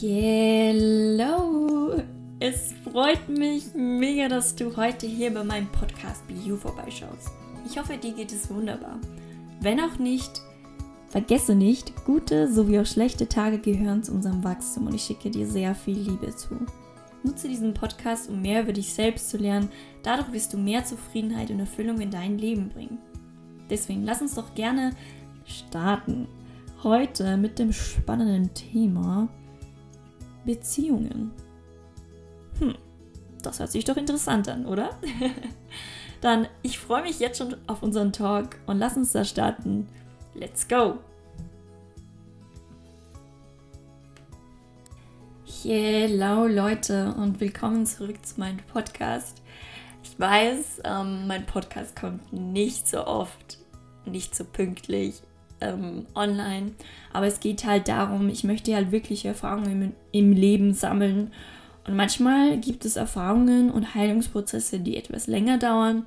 Hello! Es freut mich mega, dass du heute hier bei meinem Podcast You vorbeischaust. Ich hoffe, dir geht es wunderbar. Wenn auch nicht, vergesse nicht, gute sowie auch schlechte Tage gehören zu unserem Wachstum und ich schicke dir sehr viel Liebe zu. Nutze diesen Podcast, um mehr über dich selbst zu lernen. Dadurch wirst du mehr Zufriedenheit und Erfüllung in dein Leben bringen. Deswegen lass uns doch gerne starten. Heute mit dem spannenden Thema Beziehungen. Hm, das hört sich doch interessant an, oder? Dann, ich freue mich jetzt schon auf unseren Talk und lass uns da starten. Let's go! Hello Leute und willkommen zurück zu meinem Podcast. Ich weiß, ähm, mein Podcast kommt nicht so oft, nicht so pünktlich ähm, online. Aber es geht halt darum, ich möchte halt wirklich Erfahrungen im, im Leben sammeln. Und manchmal gibt es Erfahrungen und Heilungsprozesse, die etwas länger dauern.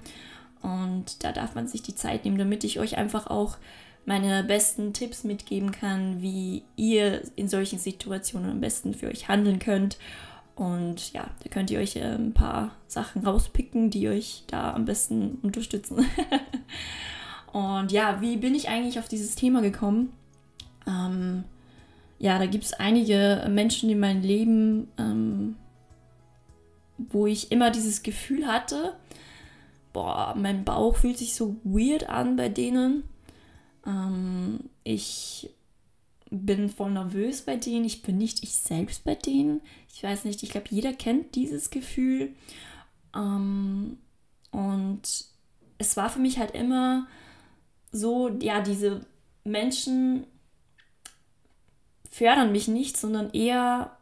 Und da darf man sich die Zeit nehmen, damit ich euch einfach auch meine besten Tipps mitgeben kann, wie ihr in solchen Situationen am besten für euch handeln könnt. Und ja, da könnt ihr euch äh, ein paar Sachen rauspicken, die euch da am besten unterstützen. Und ja, wie bin ich eigentlich auf dieses Thema gekommen? Ähm, ja, da gibt es einige Menschen in meinem Leben, ähm, wo ich immer dieses Gefühl hatte, boah, mein Bauch fühlt sich so weird an bei denen. Ähm, ich bin voll nervös bei denen, ich bin nicht ich selbst bei denen. Ich weiß nicht, ich glaube, jeder kennt dieses Gefühl. Ähm, und es war für mich halt immer so, ja, diese Menschen fördern mich nicht, sondern eher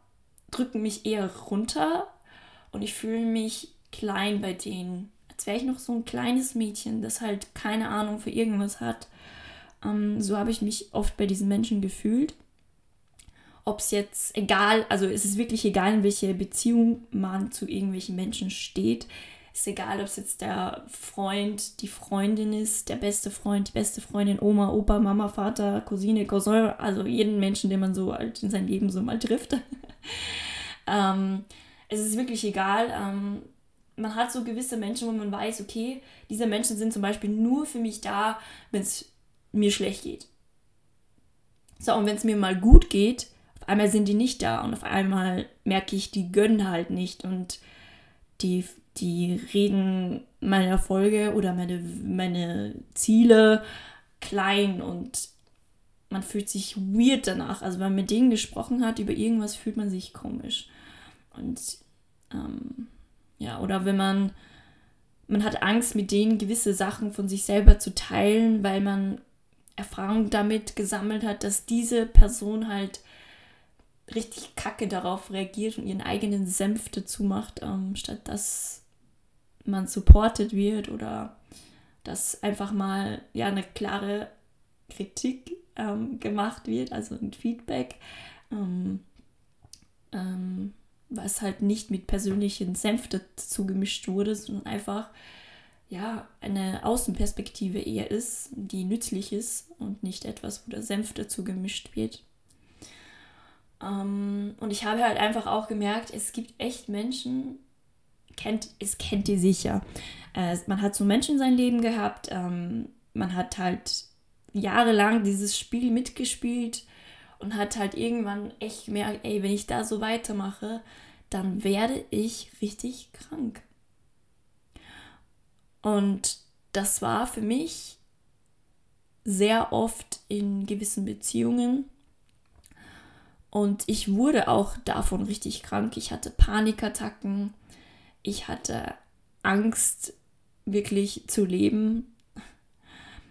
drücken mich eher runter und ich fühle mich klein bei denen. Als wäre ich noch so ein kleines Mädchen, das halt keine Ahnung für irgendwas hat. Ähm, so habe ich mich oft bei diesen Menschen gefühlt. Ob es jetzt egal, also es ist wirklich egal, in welche Beziehung man zu irgendwelchen Menschen steht. Ist egal, ob es jetzt der Freund, die Freundin ist, der beste Freund, die beste Freundin, Oma, Opa, Mama, Vater, Cousine, Cousin, also jeden Menschen, den man so halt in seinem Leben so mal trifft. ähm, es ist wirklich egal. Ähm, man hat so gewisse Menschen, wo man weiß, okay, diese Menschen sind zum Beispiel nur für mich da, wenn es mir schlecht geht. So, und wenn es mir mal gut geht, auf einmal sind die nicht da und auf einmal merke ich, die gönnen halt nicht und die die reden meine Erfolge oder meine, meine Ziele klein und man fühlt sich weird danach. Also wenn man mit denen gesprochen hat über irgendwas, fühlt man sich komisch. Und ähm, ja, oder wenn man, man hat Angst, mit denen gewisse Sachen von sich selber zu teilen, weil man Erfahrung damit gesammelt hat, dass diese Person halt richtig kacke darauf reagiert und ihren eigenen Senf dazu macht, ähm, statt dass man supported wird oder dass einfach mal ja eine klare Kritik ähm, gemacht wird, also ein Feedback, ähm, ähm, was halt nicht mit persönlichen Senf dazu gemischt wurde, sondern einfach ja eine Außenperspektive eher ist, die nützlich ist und nicht etwas, wo der Senf dazu gemischt wird. Ähm, und ich habe halt einfach auch gemerkt, es gibt echt Menschen, kennt, es kennt ihr sicher. Äh, man hat so Menschen in seinem Leben gehabt, ähm, man hat halt jahrelang dieses Spiel mitgespielt und hat halt irgendwann echt gemerkt, ey, wenn ich da so weitermache, dann werde ich richtig krank. Und das war für mich sehr oft in gewissen Beziehungen. Und ich wurde auch davon richtig krank. Ich hatte Panikattacken ich hatte Angst, wirklich zu leben.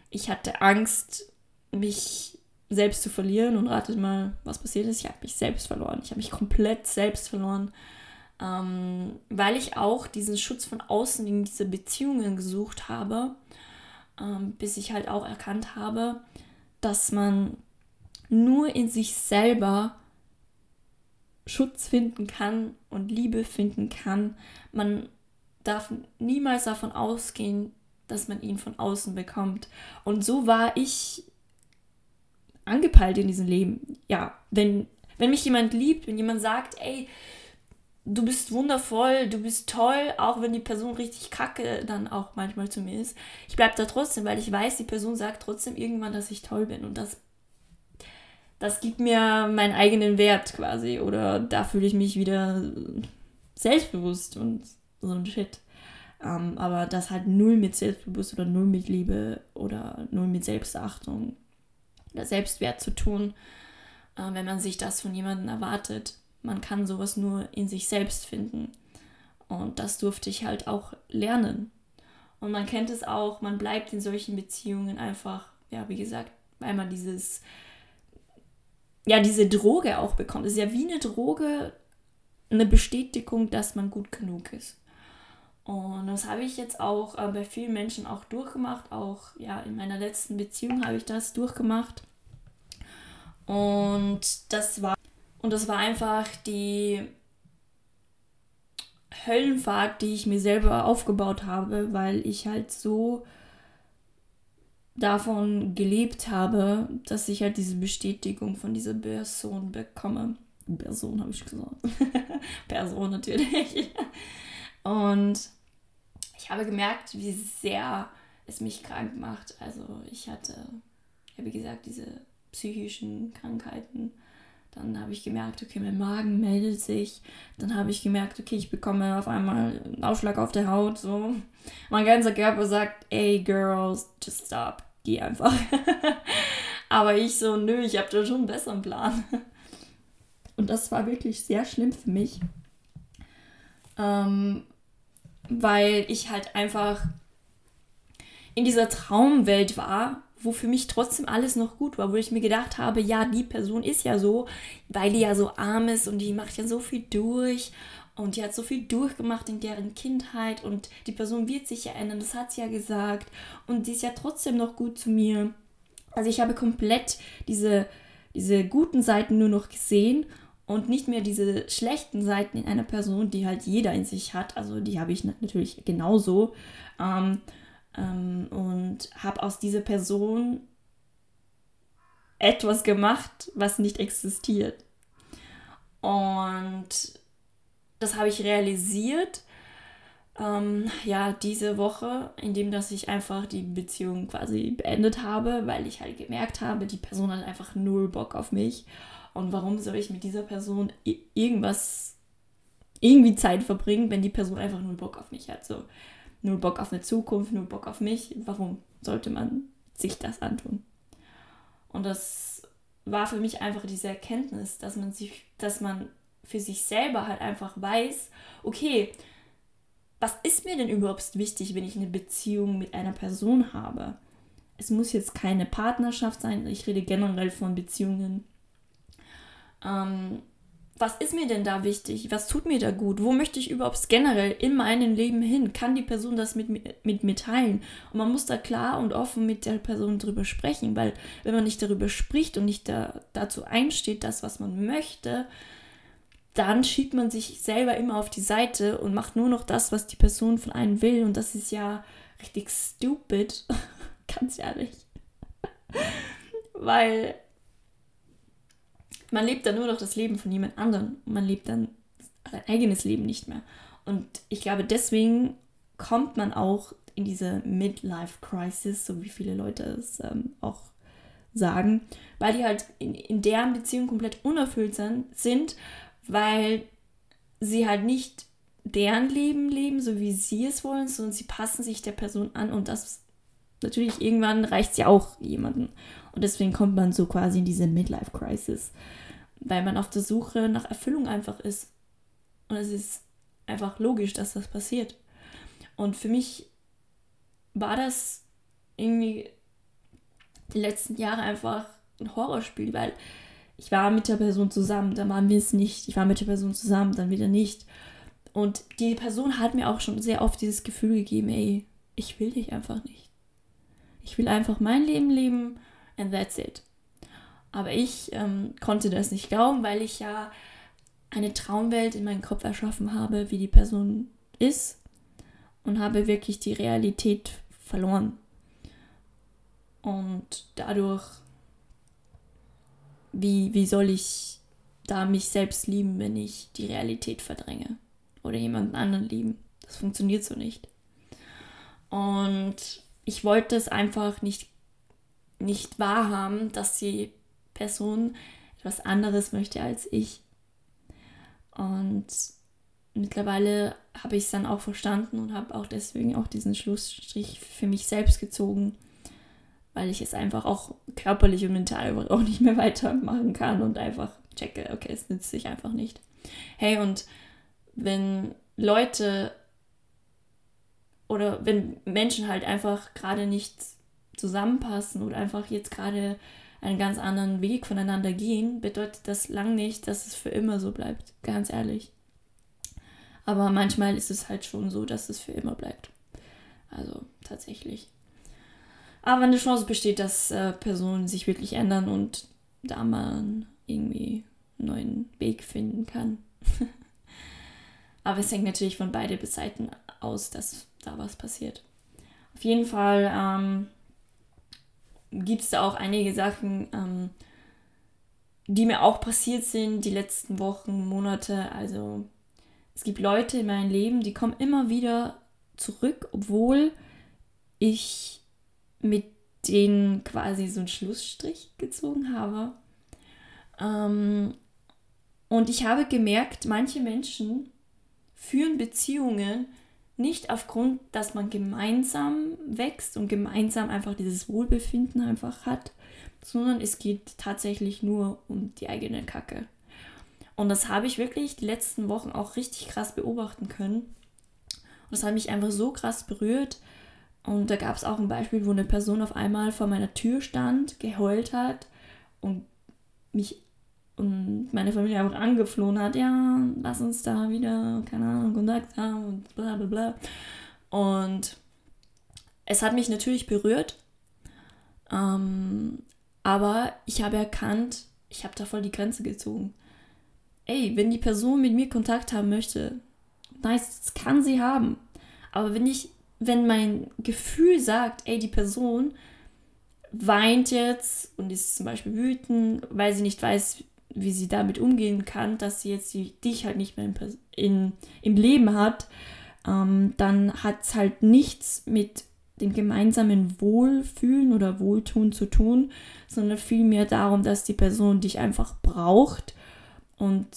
Ich hatte Angst, mich selbst zu verlieren. Und ratet mal, was passiert ist. Ich habe mich selbst verloren. Ich habe mich komplett selbst verloren. Ähm, weil ich auch diesen Schutz von außen in diese Beziehungen gesucht habe, ähm, bis ich halt auch erkannt habe, dass man nur in sich selber Schutz finden kann und Liebe finden kann. Man darf niemals davon ausgehen, dass man ihn von außen bekommt. Und so war ich angepeilt in diesem Leben. Ja, wenn Wenn mich jemand liebt, wenn jemand sagt, ey, du bist wundervoll, du bist toll, auch wenn die Person richtig kacke dann auch manchmal zu mir ist. Ich bleibe da trotzdem, weil ich weiß, die Person sagt trotzdem irgendwann, dass ich toll bin und das, das gibt mir meinen eigenen Wert quasi oder da fühle ich mich wieder selbstbewusst und so ein Shit. Ähm, aber das hat null mit Selbstbewusst oder null mit Liebe oder null mit Selbstachtung oder Selbstwert zu tun, äh, wenn man sich das von jemandem erwartet. Man kann sowas nur in sich selbst finden. Und das durfte ich halt auch lernen. Und man kennt es auch, man bleibt in solchen Beziehungen einfach, ja, wie gesagt, weil man dieses, ja, diese Droge auch bekommt. Es ist ja wie eine Droge, eine Bestätigung, dass man gut genug ist. Und das habe ich jetzt auch äh, bei vielen Menschen auch durchgemacht. Auch ja, in meiner letzten Beziehung habe ich das durchgemacht. Und das war und das war einfach die Höllenfahrt, die ich mir selber aufgebaut habe, weil ich halt so davon gelebt habe, dass ich halt diese Bestätigung von dieser Person bekomme. Person habe ich gesagt. Person natürlich. Und ich habe gemerkt, wie sehr es mich krank macht. Also ich hatte, ja, wie gesagt, diese psychischen Krankheiten dann habe ich gemerkt, okay, mein Magen meldet sich. Dann habe ich gemerkt, okay, ich bekomme auf einmal einen Ausschlag auf der Haut. So. Mein ganzer Körper sagt, ey, Girls, just stop. Geh einfach. Aber ich so, nö, ich habe da schon einen besseren Plan. Und das war wirklich sehr schlimm für mich. Ähm, weil ich halt einfach in dieser Traumwelt war wo für mich trotzdem alles noch gut war, wo ich mir gedacht habe, ja, die Person ist ja so, weil die ja so arm ist und die macht ja so viel durch und die hat so viel durchgemacht in deren Kindheit und die Person wird sich ja ändern, das hat sie ja gesagt und die ist ja trotzdem noch gut zu mir. Also ich habe komplett diese, diese guten Seiten nur noch gesehen und nicht mehr diese schlechten Seiten in einer Person, die halt jeder in sich hat. Also die habe ich natürlich genauso. Ähm, ähm, und habe aus dieser Person etwas gemacht, was nicht existiert. Und das habe ich realisiert, ähm, ja, diese Woche, indem dass ich einfach die Beziehung quasi beendet habe, weil ich halt gemerkt habe, die Person hat einfach null Bock auf mich. Und warum soll ich mit dieser Person irgendwas, irgendwie Zeit verbringen, wenn die Person einfach null Bock auf mich hat? So, nur Bock auf eine Zukunft, nur Bock auf mich. Warum sollte man sich das antun? Und das war für mich einfach diese Erkenntnis, dass man sich, dass man für sich selber halt einfach weiß, okay, was ist mir denn überhaupt wichtig, wenn ich eine Beziehung mit einer Person habe? Es muss jetzt keine Partnerschaft sein, ich rede generell von Beziehungen. Ähm, was ist mir denn da wichtig? Was tut mir da gut? Wo möchte ich überhaupt generell in meinem Leben hin? Kann die Person das mit, mit mir teilen? Und man muss da klar und offen mit der Person drüber sprechen, weil wenn man nicht darüber spricht und nicht da, dazu einsteht, das, was man möchte, dann schiebt man sich selber immer auf die Seite und macht nur noch das, was die Person von einem will. Und das ist ja richtig stupid. Ganz ehrlich. weil man lebt dann nur noch das Leben von jemand anderem. Man lebt dann sein eigenes Leben nicht mehr. Und ich glaube, deswegen kommt man auch in diese Midlife-Crisis, so wie viele Leute es ähm, auch sagen, weil die halt in, in deren Beziehung komplett unerfüllt sind, weil sie halt nicht deren Leben leben, so wie sie es wollen, sondern sie passen sich der Person an und das natürlich irgendwann reicht es ja auch jemanden. Und deswegen kommt man so quasi in diese Midlife-Crisis, weil man auf der Suche nach Erfüllung einfach ist. Und es ist einfach logisch, dass das passiert. Und für mich war das irgendwie die letzten Jahre einfach ein Horrorspiel, weil ich war mit der Person zusammen, dann waren wir es nicht. Ich war mit der Person zusammen, dann wieder nicht. Und die Person hat mir auch schon sehr oft dieses Gefühl gegeben, ey, ich will dich einfach nicht. Ich will einfach mein Leben leben and that's it. Aber ich ähm, konnte das nicht glauben, weil ich ja eine Traumwelt in meinem Kopf erschaffen habe, wie die Person ist und habe wirklich die Realität verloren. Und dadurch, wie, wie soll ich da mich selbst lieben, wenn ich die Realität verdränge. Oder jemanden anderen lieben. Das funktioniert so nicht. Und ich wollte es einfach nicht, nicht wahrhaben, dass die Person etwas anderes möchte als ich. Und mittlerweile habe ich es dann auch verstanden und habe auch deswegen auch diesen Schlussstrich für mich selbst gezogen, weil ich es einfach auch körperlich und mental auch nicht mehr weitermachen kann und einfach checke, okay, es nützt sich einfach nicht. Hey, und wenn Leute oder wenn Menschen halt einfach gerade nicht zusammenpassen oder einfach jetzt gerade einen ganz anderen Weg voneinander gehen, bedeutet das lang nicht, dass es für immer so bleibt. Ganz ehrlich. Aber manchmal ist es halt schon so, dass es für immer bleibt. Also tatsächlich. Aber eine Chance besteht, dass äh, Personen sich wirklich ändern und da man irgendwie einen neuen Weg finden kann. Aber es hängt natürlich von beide Seiten aus, dass da was passiert. Auf jeden Fall ähm, gibt es da auch einige Sachen, ähm, die mir auch passiert sind die letzten Wochen, Monate. Also es gibt Leute in meinem Leben, die kommen immer wieder zurück, obwohl ich mit denen quasi so einen Schlussstrich gezogen habe. Ähm, und ich habe gemerkt, manche Menschen führen Beziehungen nicht aufgrund, dass man gemeinsam wächst und gemeinsam einfach dieses Wohlbefinden einfach hat, sondern es geht tatsächlich nur um die eigene Kacke. Und das habe ich wirklich die letzten Wochen auch richtig krass beobachten können. Und das hat mich einfach so krass berührt. Und da gab es auch ein Beispiel, wo eine Person auf einmal vor meiner Tür stand, geheult hat und mich und meine Familie einfach angeflohen hat, ja, lass uns da wieder, keine Ahnung, Kontakt haben und bla bla bla. Und es hat mich natürlich berührt, ähm, aber ich habe erkannt, ich habe da voll die Grenze gezogen. Ey, wenn die Person mit mir Kontakt haben möchte, nice, das kann sie haben. Aber wenn ich, wenn mein Gefühl sagt, ey, die Person weint jetzt und ist zum Beispiel wütend, weil sie nicht weiß, wie sie damit umgehen kann, dass sie jetzt die, dich halt nicht mehr in, in, im Leben hat, ähm, dann hat es halt nichts mit dem gemeinsamen Wohlfühlen oder Wohltun zu tun, sondern vielmehr darum, dass die Person dich einfach braucht und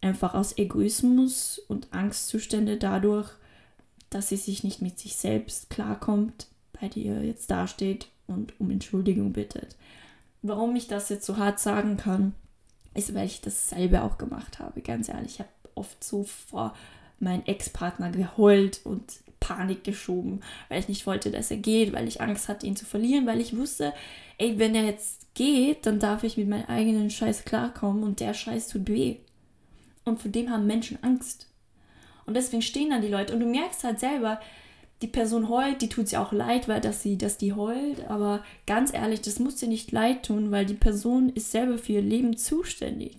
einfach aus Egoismus und Angstzustände dadurch, dass sie sich nicht mit sich selbst klarkommt, bei dir jetzt dasteht und um Entschuldigung bittet. Warum ich das jetzt so hart sagen kann, ist, weil ich dasselbe auch gemacht habe. Ganz ehrlich, ich habe oft so vor meinen Ex-Partner geheult und Panik geschoben, weil ich nicht wollte, dass er geht, weil ich Angst hatte, ihn zu verlieren, weil ich wusste, ey, wenn er jetzt geht, dann darf ich mit meinem eigenen Scheiß klarkommen und der Scheiß tut weh. Und vor dem haben Menschen Angst. Und deswegen stehen dann die Leute und du merkst halt selber, die Person heult, die tut sie auch leid, weil dass sie, dass die heult, aber ganz ehrlich, das muss dir nicht leid tun, weil die Person ist selber für ihr Leben zuständig.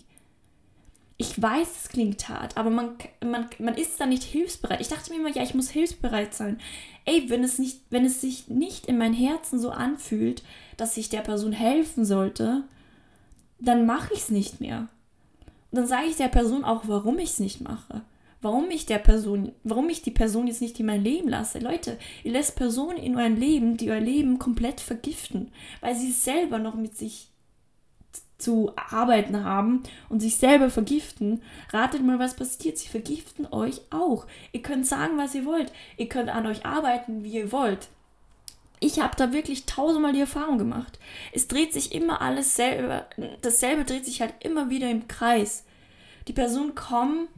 Ich weiß, es klingt hart, aber man, man, man ist da nicht hilfsbereit. Ich dachte mir immer, ja, ich muss hilfsbereit sein. Ey, wenn es, nicht, wenn es sich nicht in mein Herzen so anfühlt, dass ich der Person helfen sollte, dann mache ich es nicht mehr. Und dann sage ich der Person auch, warum ich es nicht mache warum ich der Person, warum ich die Person jetzt nicht in mein Leben lasse. Leute, ihr lässt Personen in eurem Leben, die euer Leben komplett vergiften, weil sie selber noch mit sich zu arbeiten haben und sich selber vergiften. Ratet mal, was passiert. Sie vergiften euch auch. Ihr könnt sagen, was ihr wollt. Ihr könnt an euch arbeiten, wie ihr wollt. Ich habe da wirklich tausendmal die Erfahrung gemacht. Es dreht sich immer alles selber. Dasselbe dreht sich halt immer wieder im Kreis. Die Personen kommen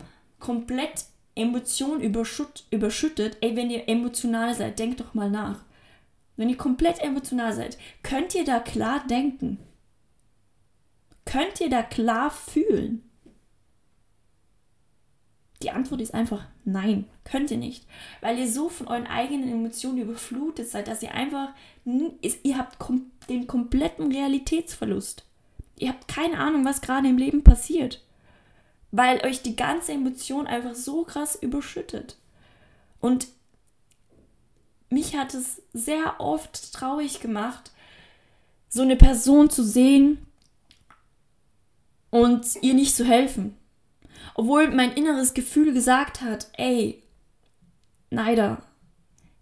komplett Emotionen überschütt, überschüttet, ey, wenn ihr emotional seid, denkt doch mal nach. Wenn ihr komplett emotional seid, könnt ihr da klar denken? Könnt ihr da klar fühlen? Die Antwort ist einfach nein, könnt ihr nicht, weil ihr so von euren eigenen Emotionen überflutet seid, dass ihr einfach, ihr habt den kompletten Realitätsverlust. Ihr habt keine Ahnung, was gerade im Leben passiert weil euch die ganze Emotion einfach so krass überschüttet. Und mich hat es sehr oft traurig gemacht, so eine Person zu sehen und ihr nicht zu helfen. Obwohl mein inneres Gefühl gesagt hat, ey, Neider,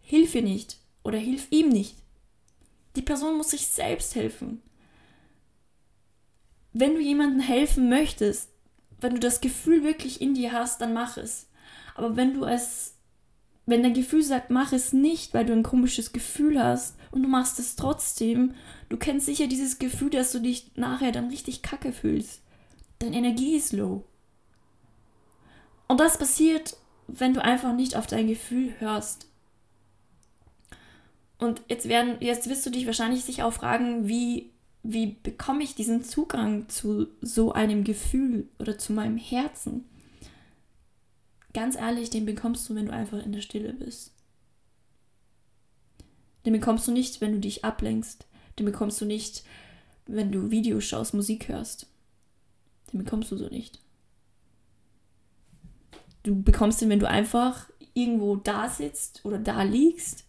hilf ihr nicht oder hilf ihm nicht. Die Person muss sich selbst helfen. Wenn du jemandem helfen möchtest, wenn du das Gefühl wirklich in dir hast, dann mach es. Aber wenn du es, wenn dein Gefühl sagt, mach es nicht, weil du ein komisches Gefühl hast und du machst es trotzdem, du kennst sicher dieses Gefühl, dass du dich nachher dann richtig kacke fühlst. Deine Energie ist low. Und das passiert, wenn du einfach nicht auf dein Gefühl hörst. Und jetzt werden, jetzt wirst du dich wahrscheinlich sich auch fragen, wie, wie bekomme ich diesen Zugang zu so einem Gefühl oder zu meinem Herzen? Ganz ehrlich, den bekommst du, wenn du einfach in der Stille bist. Den bekommst du nicht, wenn du dich ablenkst. Den bekommst du nicht, wenn du Videos schaust, Musik hörst. Den bekommst du so nicht. Du bekommst den, wenn du einfach irgendwo da sitzt oder da liegst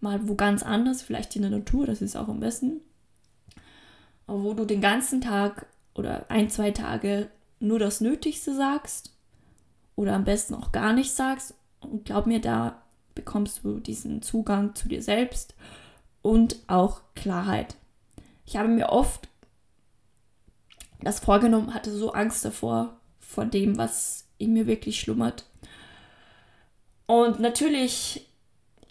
mal wo ganz anders, vielleicht in der Natur, das ist auch am besten. Wo du den ganzen Tag oder ein, zwei Tage nur das Nötigste sagst oder am besten auch gar nicht sagst. Und glaub mir, da bekommst du diesen Zugang zu dir selbst und auch Klarheit. Ich habe mir oft das vorgenommen, hatte so Angst davor, vor dem, was in mir wirklich schlummert. Und natürlich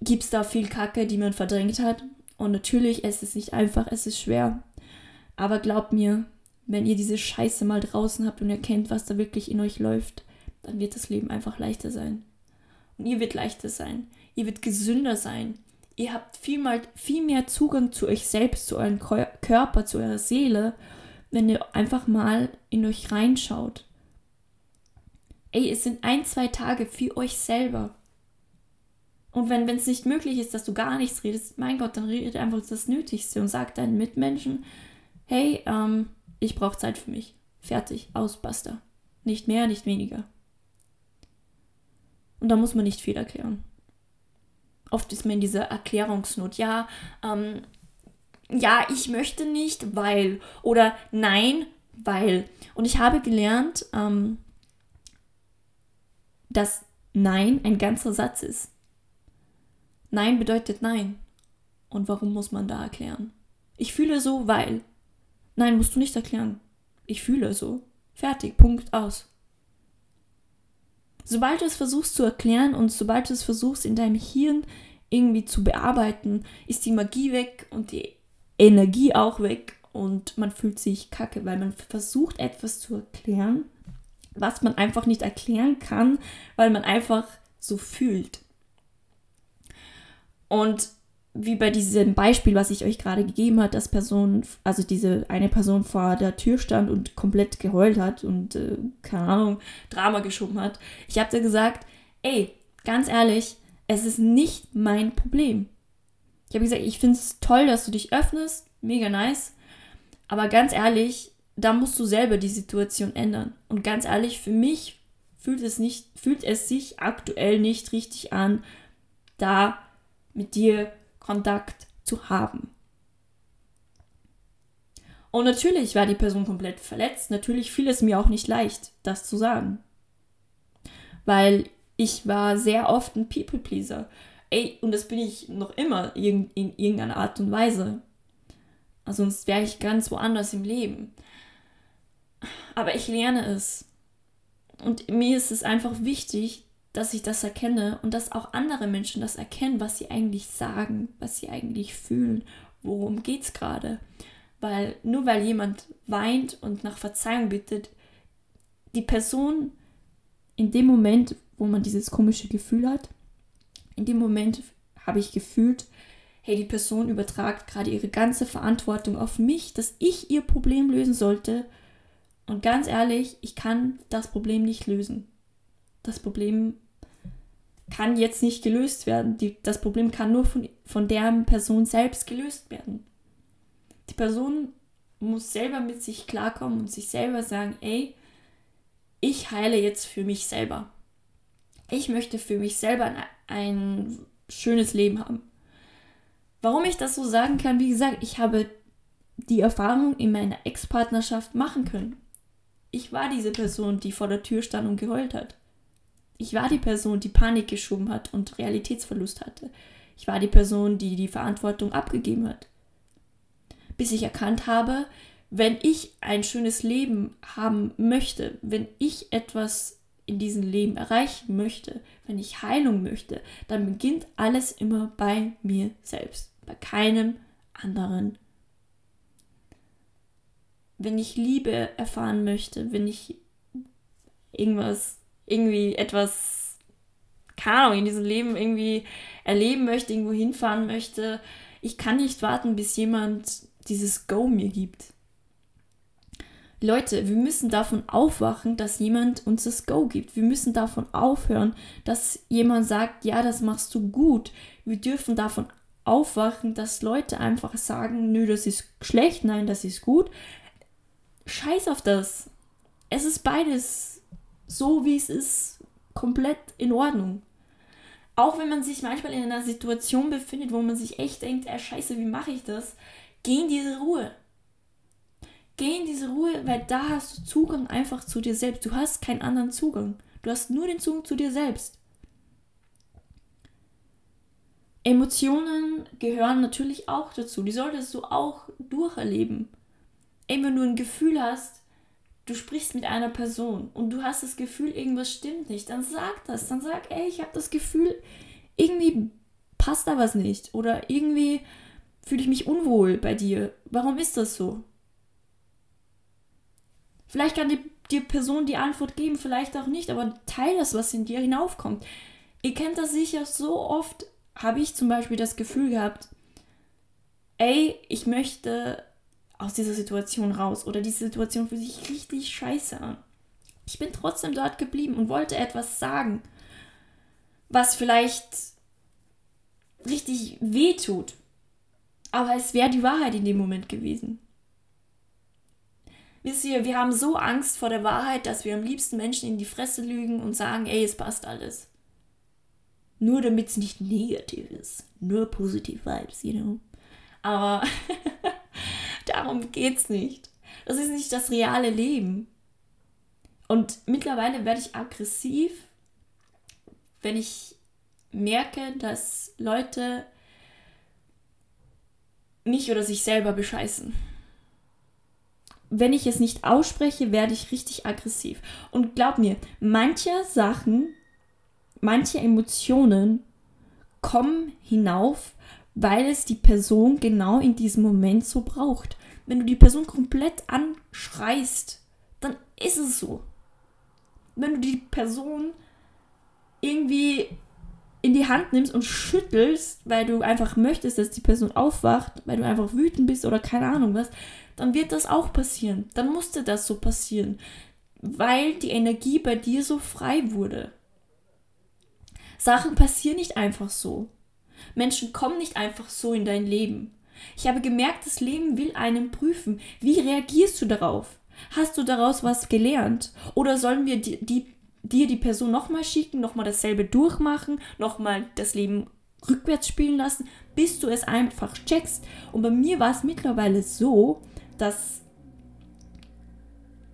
gibt es da viel Kacke, die man verdrängt hat. Und natürlich, es ist nicht einfach, es ist schwer. Aber glaubt mir, wenn ihr diese Scheiße mal draußen habt und erkennt, was da wirklich in euch läuft, dann wird das Leben einfach leichter sein. Und ihr wird leichter sein. Ihr wird gesünder sein. Ihr habt viel, mal, viel mehr Zugang zu euch selbst, zu eurem Körper, zu eurer Seele, wenn ihr einfach mal in euch reinschaut. Ey, es sind ein, zwei Tage für euch selber. Und wenn es nicht möglich ist, dass du gar nichts redest, mein Gott, dann redet einfach das Nötigste und sag deinen Mitmenschen, hey, ähm, ich brauche Zeit für mich. Fertig, aus, basta. Nicht mehr, nicht weniger. Und da muss man nicht viel erklären. Oft ist man in dieser Erklärungsnot, ja, ähm, ja, ich möchte nicht, weil. Oder nein, weil. Und ich habe gelernt, ähm, dass Nein ein ganzer Satz ist. Nein bedeutet Nein. Und warum muss man da erklären? Ich fühle so, weil. Nein, musst du nicht erklären. Ich fühle so. Fertig, Punkt aus. Sobald du es versuchst zu erklären und sobald du es versuchst in deinem Hirn irgendwie zu bearbeiten, ist die Magie weg und die Energie auch weg und man fühlt sich kacke, weil man versucht etwas zu erklären, was man einfach nicht erklären kann, weil man einfach so fühlt. Und wie bei diesem Beispiel, was ich euch gerade gegeben habe, dass Person, also diese eine Person vor der Tür stand und komplett geheult hat und äh, keine Ahnung, Drama geschoben hat. Ich habe dir gesagt, ey, ganz ehrlich, es ist nicht mein Problem. Ich habe gesagt, ich finde es toll, dass du dich öffnest, mega nice. Aber ganz ehrlich, da musst du selber die Situation ändern. Und ganz ehrlich, für mich fühlt es nicht, fühlt es sich aktuell nicht richtig an, da mit dir Kontakt zu haben. Und natürlich war die Person komplett verletzt. Natürlich fiel es mir auch nicht leicht, das zu sagen. Weil ich war sehr oft ein People-Pleaser. Ey, und das bin ich noch immer in, in irgendeiner Art und Weise. Sonst wäre ich ganz woanders im Leben. Aber ich lerne es. Und mir ist es einfach wichtig, dass ich das erkenne und dass auch andere Menschen das erkennen, was sie eigentlich sagen, was sie eigentlich fühlen, worum geht es gerade. Weil nur weil jemand weint und nach Verzeihung bittet, die Person in dem Moment, wo man dieses komische Gefühl hat, in dem Moment habe ich gefühlt, hey, die Person übertragt gerade ihre ganze Verantwortung auf mich, dass ich ihr Problem lösen sollte. Und ganz ehrlich, ich kann das Problem nicht lösen das Problem kann jetzt nicht gelöst werden. Die, das Problem kann nur von, von der Person selbst gelöst werden. Die Person muss selber mit sich klarkommen und sich selber sagen, ey, ich heile jetzt für mich selber. Ich möchte für mich selber ein, ein schönes Leben haben. Warum ich das so sagen kann, wie gesagt, ich habe die Erfahrung in meiner Ex-Partnerschaft machen können. Ich war diese Person, die vor der Tür stand und geheult hat. Ich war die Person, die Panik geschoben hat und Realitätsverlust hatte. Ich war die Person, die die Verantwortung abgegeben hat. Bis ich erkannt habe, wenn ich ein schönes Leben haben möchte, wenn ich etwas in diesem Leben erreichen möchte, wenn ich Heilung möchte, dann beginnt alles immer bei mir selbst, bei keinem anderen. Wenn ich Liebe erfahren möchte, wenn ich irgendwas irgendwie etwas, keine Ahnung, in diesem Leben irgendwie erleben möchte, irgendwo hinfahren möchte. Ich kann nicht warten, bis jemand dieses Go mir gibt. Leute, wir müssen davon aufwachen, dass jemand uns das Go gibt. Wir müssen davon aufhören, dass jemand sagt, ja, das machst du gut. Wir dürfen davon aufwachen, dass Leute einfach sagen, nö, das ist schlecht, nein, das ist gut. Scheiß auf das. Es ist beides so wie es ist, komplett in Ordnung. Auch wenn man sich manchmal in einer Situation befindet, wo man sich echt denkt, ey scheiße, wie mache ich das? Geh in diese Ruhe. Geh in diese Ruhe, weil da hast du Zugang einfach zu dir selbst. Du hast keinen anderen Zugang. Du hast nur den Zugang zu dir selbst. Emotionen gehören natürlich auch dazu. Die solltest du auch durcherleben. Ey, wenn du ein Gefühl hast, du sprichst mit einer Person und du hast das Gefühl, irgendwas stimmt nicht, dann sag das. Dann sag, ey, ich habe das Gefühl, irgendwie passt da was nicht oder irgendwie fühle ich mich unwohl bei dir. Warum ist das so? Vielleicht kann die, die Person die Antwort geben, vielleicht auch nicht, aber teile das, was in dir hinaufkommt. Ihr kennt das sicher so oft, habe ich zum Beispiel das Gefühl gehabt, ey, ich möchte aus dieser Situation raus oder diese Situation fühlt sich richtig scheiße an. Ich bin trotzdem dort geblieben und wollte etwas sagen, was vielleicht richtig weh tut. Aber es wäre die Wahrheit in dem Moment gewesen. Wisst ihr, wir haben so Angst vor der Wahrheit, dass wir am liebsten Menschen in die Fresse lügen und sagen, ey, es passt alles. Nur damit es nicht negativ ist. Nur positive Vibes, you know. Aber Darum geht's nicht. Das ist nicht das reale Leben. Und mittlerweile werde ich aggressiv, wenn ich merke, dass Leute mich oder sich selber bescheißen. Wenn ich es nicht ausspreche, werde ich richtig aggressiv. Und glaub mir, manche Sachen, manche Emotionen kommen hinauf, weil es die Person genau in diesem Moment so braucht wenn du die Person komplett anschreist, dann ist es so. Wenn du die Person irgendwie in die Hand nimmst und schüttelst, weil du einfach möchtest, dass die Person aufwacht, weil du einfach wütend bist oder keine Ahnung was, dann wird das auch passieren. Dann musste das so passieren, weil die Energie bei dir so frei wurde. Sachen passieren nicht einfach so. Menschen kommen nicht einfach so in dein Leben. Ich habe gemerkt, das Leben will einen prüfen. Wie reagierst du darauf? Hast du daraus was gelernt? Oder sollen wir die, die, dir die Person nochmal schicken, nochmal dasselbe durchmachen, nochmal das Leben rückwärts spielen lassen, bis du es einfach checkst? Und bei mir war es mittlerweile so, dass,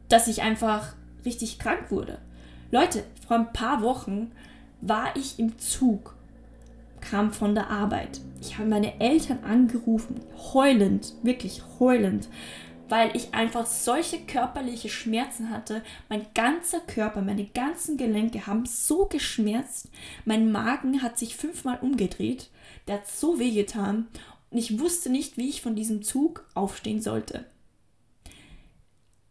dass ich einfach richtig krank wurde. Leute, vor ein paar Wochen war ich im Zug kam von der Arbeit. Ich habe meine Eltern angerufen, heulend, wirklich heulend, weil ich einfach solche körperliche Schmerzen hatte. Mein ganzer Körper, meine ganzen Gelenke haben so geschmerzt. Mein Magen hat sich fünfmal umgedreht. Der hat so wehgetan. Und ich wusste nicht, wie ich von diesem Zug aufstehen sollte.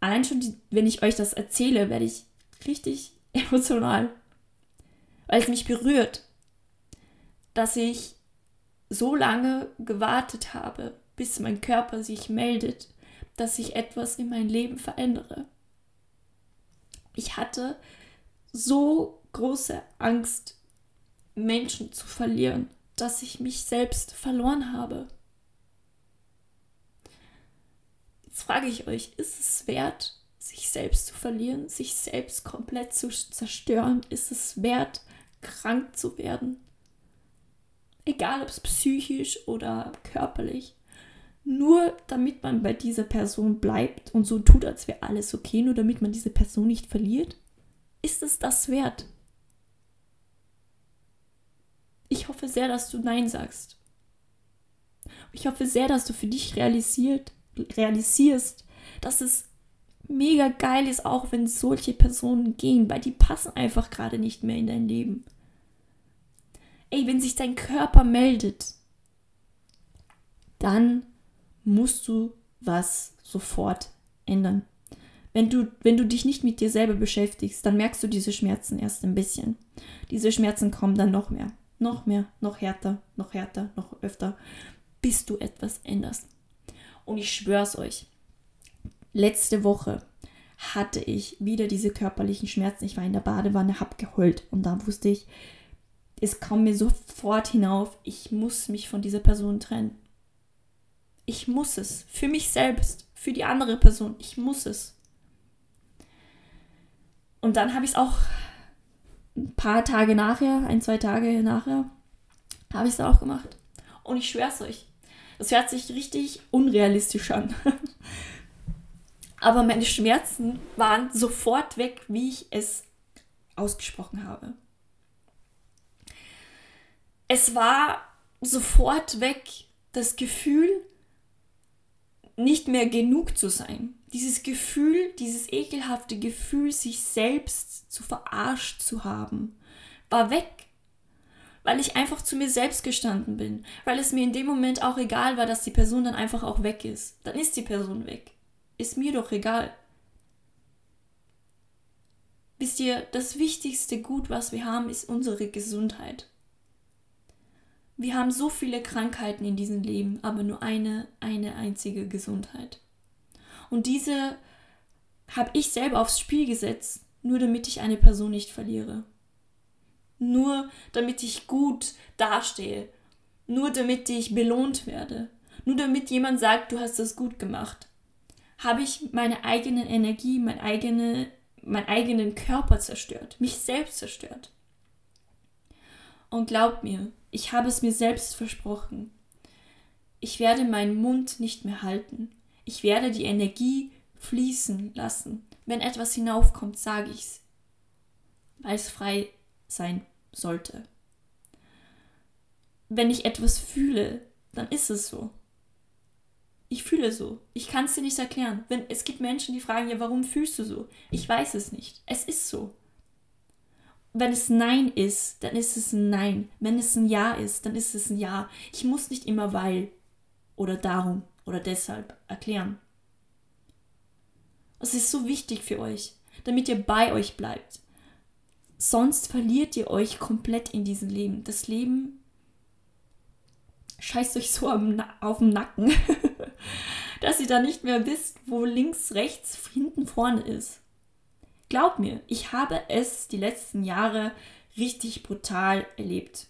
Allein schon, die, wenn ich euch das erzähle, werde ich richtig emotional. Weil es mich berührt dass ich so lange gewartet habe, bis mein Körper sich meldet, dass ich etwas in mein Leben verändere. Ich hatte so große Angst, Menschen zu verlieren, dass ich mich selbst verloren habe. Jetzt frage ich euch, ist es wert, sich selbst zu verlieren, sich selbst komplett zu zerstören? Ist es wert, krank zu werden? Egal ob es psychisch oder körperlich. nur damit man bei dieser Person bleibt und so tut, als wäre alles okay, nur damit man diese Person nicht verliert? Ist es das wert? Ich hoffe sehr, dass du Nein sagst. Ich hoffe sehr, dass du für dich realisiert, realisierst, dass es mega geil ist, auch wenn solche Personen gehen, weil die passen einfach gerade nicht mehr in dein Leben. Ey, wenn sich dein Körper meldet, dann musst du was sofort ändern. Wenn du, wenn du dich nicht mit dir selber beschäftigst, dann merkst du diese Schmerzen erst ein bisschen. Diese Schmerzen kommen dann noch mehr, noch mehr, noch härter, noch härter, noch öfter, bis du etwas änderst. Und ich schwör's euch, letzte Woche hatte ich wieder diese körperlichen Schmerzen. Ich war in der Badewanne, hab geheult und da wusste ich, es kam mir sofort hinauf, ich muss mich von dieser Person trennen. Ich muss es. Für mich selbst, für die andere Person. Ich muss es. Und dann habe ich es auch ein paar Tage nachher, ein, zwei Tage nachher, habe ich es auch gemacht. Und ich schwör's euch, das hört sich richtig unrealistisch an. Aber meine Schmerzen waren sofort weg, wie ich es ausgesprochen habe. Es war sofort weg das Gefühl, nicht mehr genug zu sein. Dieses Gefühl, dieses ekelhafte Gefühl, sich selbst zu verarscht zu haben, war weg. Weil ich einfach zu mir selbst gestanden bin. Weil es mir in dem Moment auch egal war, dass die Person dann einfach auch weg ist. Dann ist die Person weg. Ist mir doch egal. Wisst ihr, das wichtigste Gut, was wir haben, ist unsere Gesundheit. Wir haben so viele Krankheiten in diesem Leben, aber nur eine, eine einzige Gesundheit. Und diese habe ich selber aufs Spiel gesetzt, nur damit ich eine Person nicht verliere. Nur damit ich gut dastehe. Nur damit ich belohnt werde. Nur damit jemand sagt, du hast das gut gemacht. Habe ich meine eigene Energie, mein eigene, meinen eigenen Körper zerstört, mich selbst zerstört. Und glaubt mir, ich habe es mir selbst versprochen. Ich werde meinen Mund nicht mehr halten. Ich werde die Energie fließen lassen. Wenn etwas hinaufkommt, sage ich's, weil es frei sein sollte. Wenn ich etwas fühle, dann ist es so. Ich fühle so. Ich kann es dir nicht erklären. Wenn, es gibt Menschen, die fragen, ja, warum fühlst du so? Ich weiß es nicht. Es ist so wenn es Nein ist, dann ist es ein Nein. Wenn es ein Ja ist, dann ist es ein Ja. Ich muss nicht immer weil oder darum oder deshalb erklären. Es ist so wichtig für euch, damit ihr bei euch bleibt. Sonst verliert ihr euch komplett in diesem Leben. Das Leben scheißt euch so auf den Nacken, dass ihr da nicht mehr wisst, wo links, rechts, hinten, vorne ist. Glaub mir, ich habe es die letzten Jahre richtig brutal erlebt.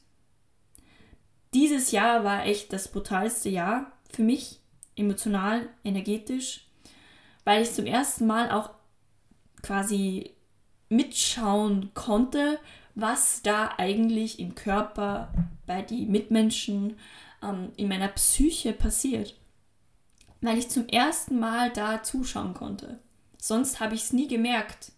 Dieses Jahr war echt das brutalste Jahr für mich, emotional, energetisch, weil ich zum ersten Mal auch quasi mitschauen konnte, was da eigentlich im Körper, bei den Mitmenschen, ähm, in meiner Psyche passiert. Weil ich zum ersten Mal da zuschauen konnte. Sonst habe ich es nie gemerkt.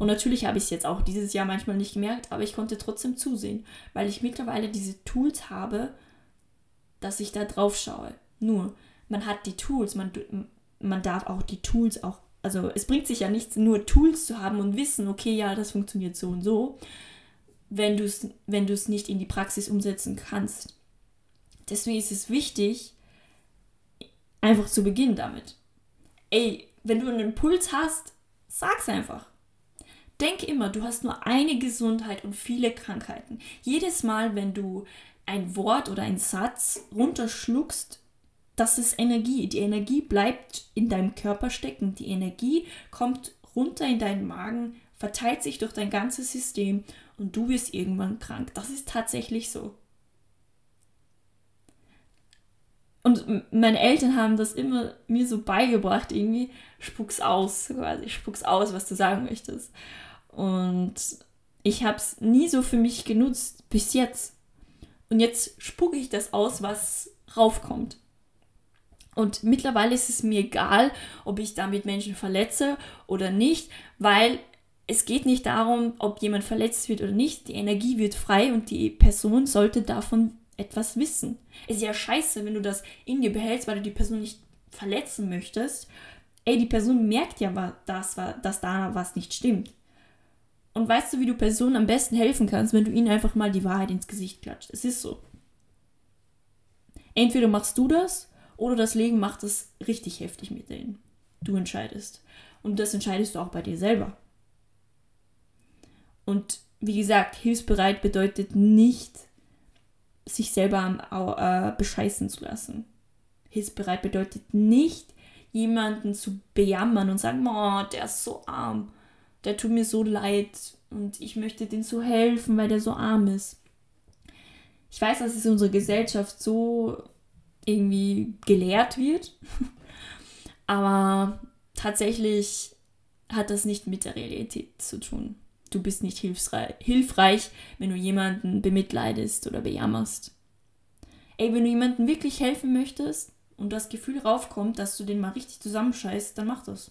Und natürlich habe ich es jetzt auch dieses Jahr manchmal nicht gemerkt, aber ich konnte trotzdem zusehen, weil ich mittlerweile diese Tools habe, dass ich da drauf schaue. Nur, man hat die Tools, man, man darf auch die Tools auch, also es bringt sich ja nichts, nur Tools zu haben und wissen, okay, ja, das funktioniert so und so, wenn du es wenn nicht in die Praxis umsetzen kannst. Deswegen ist es wichtig, einfach zu beginnen damit. Ey, wenn du einen Impuls hast, sag's einfach. Denk immer, du hast nur eine Gesundheit und viele Krankheiten. Jedes Mal, wenn du ein Wort oder einen Satz runterschluckst, das ist Energie. Die Energie bleibt in deinem Körper stecken. Die Energie kommt runter in deinen Magen, verteilt sich durch dein ganzes System und du wirst irgendwann krank. Das ist tatsächlich so. Und meine Eltern haben das immer mir so beigebracht, irgendwie, spuck's aus, quasi, spuck's aus, was du sagen möchtest. Und ich habe es nie so für mich genutzt, bis jetzt. Und jetzt spucke ich das aus, was raufkommt. Und mittlerweile ist es mir egal, ob ich damit Menschen verletze oder nicht, weil es geht nicht darum, ob jemand verletzt wird oder nicht. Die Energie wird frei und die Person sollte davon etwas wissen. Es ist ja scheiße, wenn du das in dir behältst, weil du die Person nicht verletzen möchtest. Ey, die Person merkt ja, dass, dass da was nicht stimmt. Und weißt du, wie du Personen am besten helfen kannst, wenn du ihnen einfach mal die Wahrheit ins Gesicht klatscht? Es ist so. Entweder machst du das oder das Leben macht es richtig heftig mit denen. Du entscheidest. Und das entscheidest du auch bei dir selber. Und wie gesagt, hilfsbereit bedeutet nicht, sich selber äh, bescheißen zu lassen. Hilfsbereit bedeutet nicht, jemanden zu bejammern und sagen, oh, der ist so arm, der tut mir so leid und ich möchte dem so helfen, weil der so arm ist. Ich weiß, dass es in unserer Gesellschaft so irgendwie gelehrt wird. Aber tatsächlich hat das nicht mit der Realität zu tun. Du bist nicht hilfreich, wenn du jemanden bemitleidest oder bejammerst. Ey, wenn du jemandem wirklich helfen möchtest und das Gefühl raufkommt, dass du den mal richtig zusammenscheißt, dann mach das.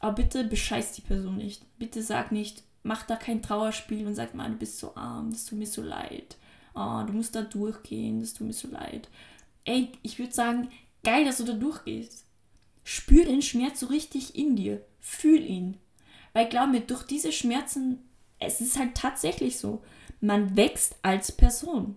Aber bitte bescheiß die Person nicht. Bitte sag nicht, mach da kein Trauerspiel und sag mal, du bist so arm, das tut mir so leid oh, du musst da durchgehen, das tut mir so leid. Ey, ich würde sagen, geil, dass du da durchgehst. Spür den Schmerz so richtig in dir. Fühl ihn. Weil glaub mir, durch diese Schmerzen, es ist halt tatsächlich so, man wächst als Person.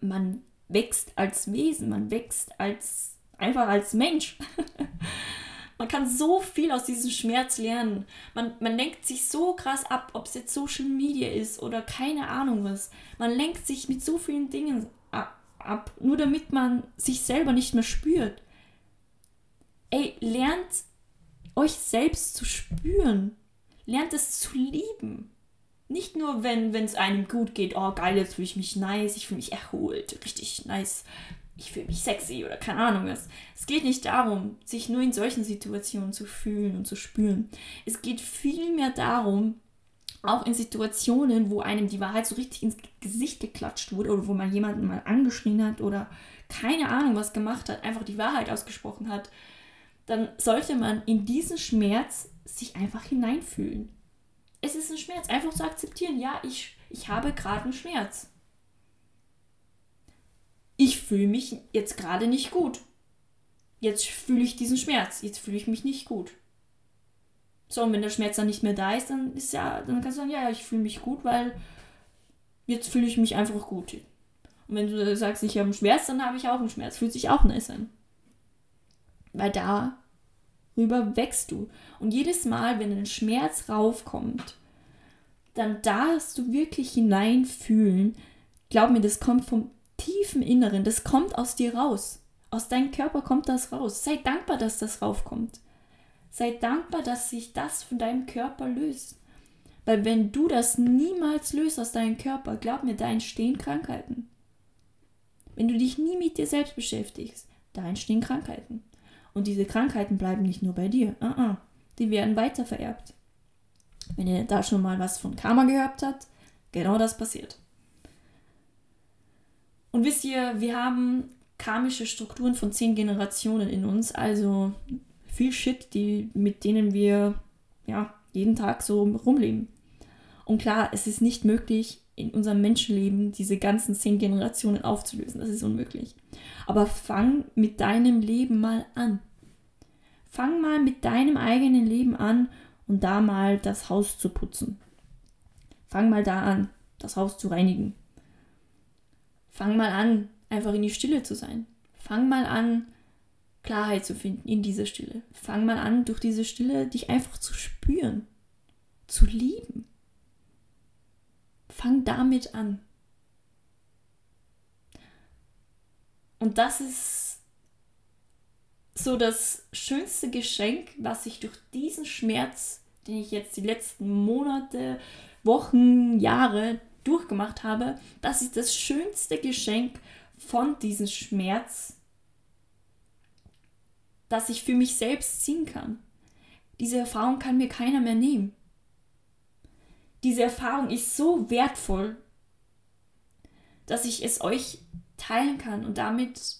Man wächst als Wesen, man wächst als einfach als Mensch. Man kann so viel aus diesem Schmerz lernen. Man, man lenkt sich so krass ab, ob es jetzt Social Media ist oder keine Ahnung was. Man lenkt sich mit so vielen Dingen ab, ab nur damit man sich selber nicht mehr spürt. Ey, lernt euch selbst zu spüren. Lernt es zu lieben. Nicht nur, wenn es einem gut geht, oh geil, jetzt fühle ich mich nice, ich fühle mich erholt, richtig nice ich fühle mich sexy oder keine Ahnung was. Es geht nicht darum, sich nur in solchen Situationen zu fühlen und zu spüren. Es geht vielmehr darum, auch in Situationen, wo einem die Wahrheit so richtig ins Gesicht geklatscht wurde oder wo man jemanden mal angeschrien hat oder keine Ahnung was gemacht hat, einfach die Wahrheit ausgesprochen hat, dann sollte man in diesen Schmerz sich einfach hineinfühlen. Es ist ein Schmerz, einfach zu akzeptieren, ja, ich, ich habe gerade einen Schmerz fühle mich jetzt gerade nicht gut. Jetzt fühle ich diesen Schmerz, jetzt fühle ich mich nicht gut. So, und wenn der Schmerz dann nicht mehr da ist, dann ist ja, dann kannst du sagen, ja, ich fühle mich gut, weil jetzt fühle ich mich einfach gut. Und wenn du sagst, ich habe einen Schmerz, dann habe ich auch einen Schmerz. Fühlt sich auch nice an. Weil darüber wächst du. Und jedes Mal, wenn ein Schmerz raufkommt, dann darfst du wirklich hineinfühlen. Glaub mir, das kommt vom tiefen Inneren, das kommt aus dir raus. Aus deinem Körper kommt das raus. Sei dankbar, dass das raufkommt. Sei dankbar, dass sich das von deinem Körper löst. Weil wenn du das niemals löst aus deinem Körper, glaub mir, da entstehen Krankheiten. Wenn du dich nie mit dir selbst beschäftigst, da entstehen Krankheiten. Und diese Krankheiten bleiben nicht nur bei dir. Uh -uh. Die werden weiter vererbt. Wenn ihr da schon mal was von Karma gehört habt, genau das passiert. Und wisst ihr, wir haben karmische Strukturen von zehn Generationen in uns, also viel Shit, die, mit denen wir ja, jeden Tag so rumleben. Und klar, es ist nicht möglich, in unserem Menschenleben diese ganzen zehn Generationen aufzulösen. Das ist unmöglich. Aber fang mit deinem Leben mal an. Fang mal mit deinem eigenen Leben an und da mal das Haus zu putzen. Fang mal da an, das Haus zu reinigen. Fang mal an, einfach in die Stille zu sein. Fang mal an, Klarheit zu finden in dieser Stille. Fang mal an, durch diese Stille dich einfach zu spüren, zu lieben. Fang damit an. Und das ist so das schönste Geschenk, was ich durch diesen Schmerz, den ich jetzt die letzten Monate, Wochen, Jahre durchgemacht habe, das ist das schönste Geschenk von diesem Schmerz, das ich für mich selbst ziehen kann. Diese Erfahrung kann mir keiner mehr nehmen. Diese Erfahrung ist so wertvoll, dass ich es euch teilen kann und damit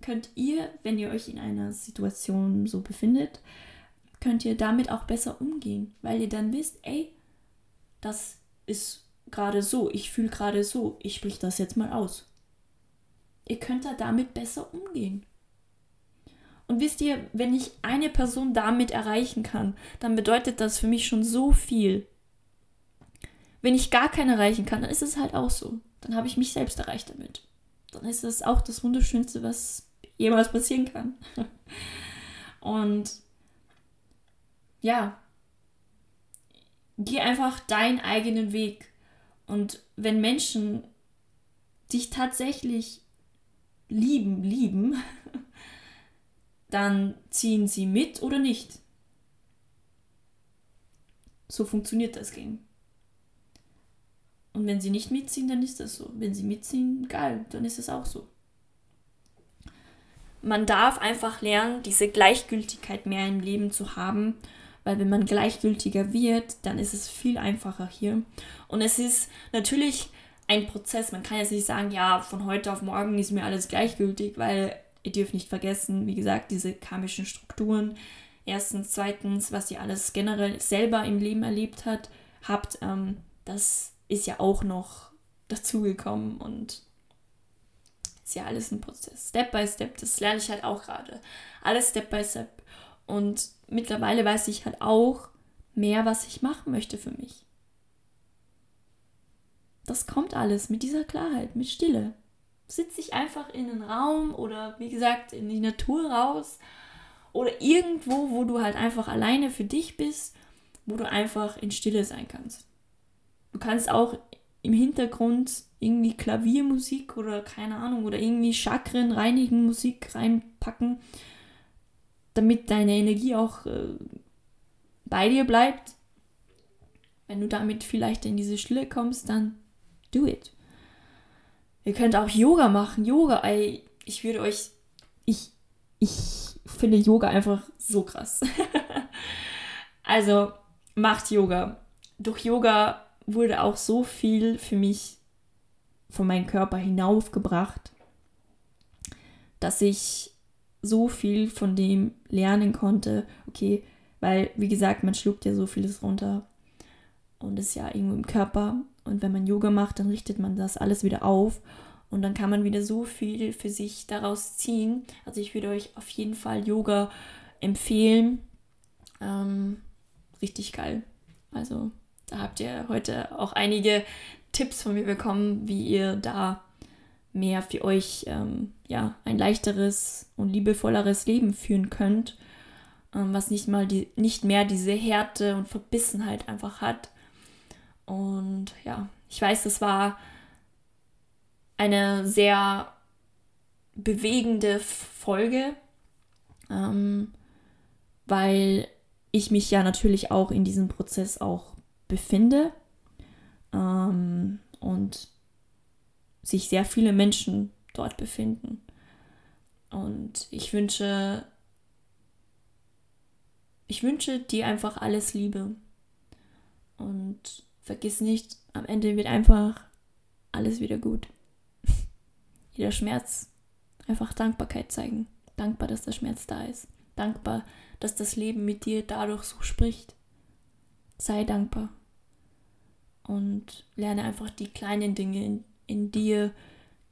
könnt ihr, wenn ihr euch in einer Situation so befindet, könnt ihr damit auch besser umgehen, weil ihr dann wisst, ey, das ist gerade so, ich fühle gerade so, ich sprich das jetzt mal aus. Ihr könnt da damit besser umgehen. Und wisst ihr, wenn ich eine Person damit erreichen kann, dann bedeutet das für mich schon so viel. Wenn ich gar keine erreichen kann, dann ist es halt auch so. Dann habe ich mich selbst erreicht damit. Dann ist es auch das Wunderschönste, was jemals passieren kann. Und ja, geh einfach deinen eigenen Weg. Und wenn Menschen dich tatsächlich lieben, lieben, dann ziehen sie mit oder nicht. So funktioniert das Game. Und wenn sie nicht mitziehen, dann ist das so. Wenn sie mitziehen, geil, dann ist es auch so. Man darf einfach lernen, diese Gleichgültigkeit mehr im Leben zu haben, weil wenn man gleichgültiger wird, dann ist es viel einfacher hier. Und es ist natürlich ein Prozess. Man kann jetzt nicht sagen, ja, von heute auf morgen ist mir alles gleichgültig, weil ihr dürft nicht vergessen, wie gesagt, diese karmischen Strukturen. Erstens, zweitens, was ihr alles generell selber im Leben erlebt hat, habt, ähm, das ist ja auch noch dazugekommen und ist ja alles ein Prozess. Step by Step, das lerne ich halt auch gerade. Alles Step by Step. Und mittlerweile weiß ich halt auch mehr, was ich machen möchte für mich. Das kommt alles mit dieser Klarheit, mit Stille sitze ich einfach in den Raum oder wie gesagt in die Natur raus oder irgendwo, wo du halt einfach alleine für dich bist, wo du einfach in Stille sein kannst. Du kannst auch im Hintergrund irgendwie Klaviermusik oder keine Ahnung oder irgendwie Chakren reinigen Musik reinpacken, damit deine Energie auch äh, bei dir bleibt. Wenn du damit vielleicht in diese Stille kommst, dann do it. Ihr könnt auch Yoga machen. Yoga, ey, ich würde euch. Ich, ich finde Yoga einfach so krass. also, macht Yoga. Durch Yoga wurde auch so viel für mich von meinem Körper hinaufgebracht, dass ich so viel von dem lernen konnte. Okay, weil, wie gesagt, man schluckt ja so vieles runter und ist ja irgendwo im Körper. Und wenn man Yoga macht, dann richtet man das alles wieder auf und dann kann man wieder so viel für sich daraus ziehen. Also ich würde euch auf jeden Fall Yoga empfehlen. Ähm, richtig geil. Also da habt ihr heute auch einige Tipps von mir bekommen, wie ihr da mehr für euch ähm, ja ein leichteres und liebevolleres Leben führen könnt, ähm, was nicht mal die nicht mehr diese Härte und Verbissenheit einfach hat. Und ja, ich weiß, das war eine sehr bewegende Folge, ähm, weil ich mich ja natürlich auch in diesem Prozess auch befinde ähm, und sich sehr viele Menschen dort befinden. Und ich wünsche, ich wünsche dir einfach alles Liebe. Und vergiss nicht, am Ende wird einfach alles wieder gut. Jeder Schmerz einfach Dankbarkeit zeigen. Dankbar, dass der Schmerz da ist. Dankbar, dass das Leben mit dir dadurch so spricht. Sei dankbar. Und lerne einfach die kleinen Dinge in, in dir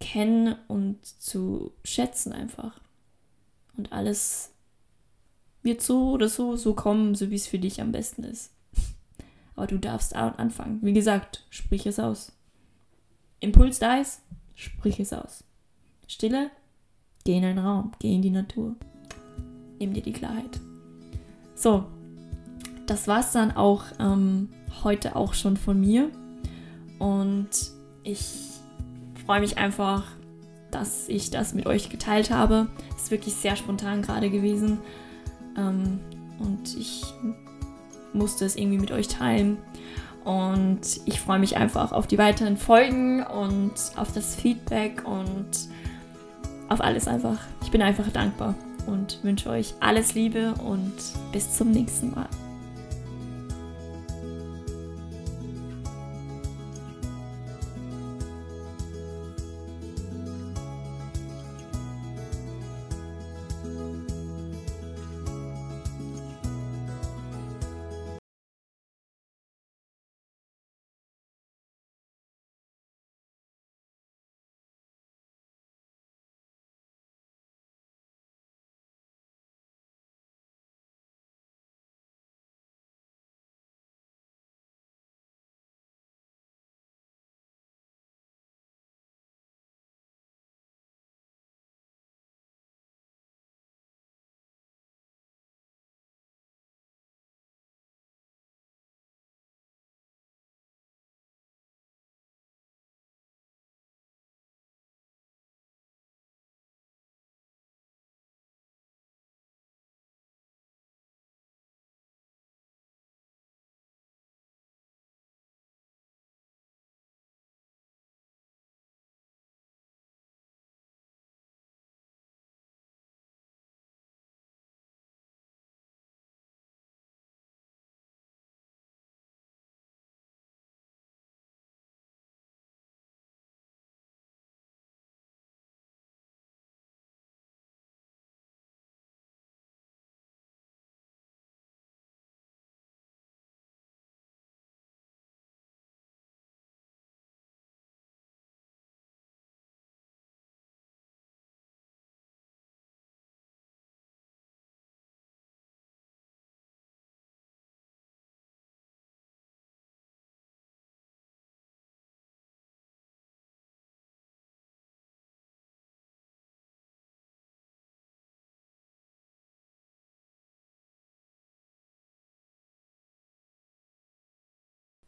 kennen und zu schätzen einfach. Und alles wird so oder so so kommen, so wie es für dich am besten ist. Aber du darfst anfangen. Wie gesagt, sprich es aus. Impuls da ist, sprich es aus. Stille, geh in einen Raum, geh in die Natur. Nimm dir die Klarheit. So, das war es dann auch ähm, heute auch schon von mir. Und ich freue mich einfach, dass ich das mit euch geteilt habe. Ist wirklich sehr spontan gerade gewesen. Ähm, und ich musste es irgendwie mit euch teilen. Und ich freue mich einfach auf die weiteren Folgen und auf das Feedback und auf alles einfach. Ich bin einfach dankbar und wünsche euch alles Liebe und bis zum nächsten Mal.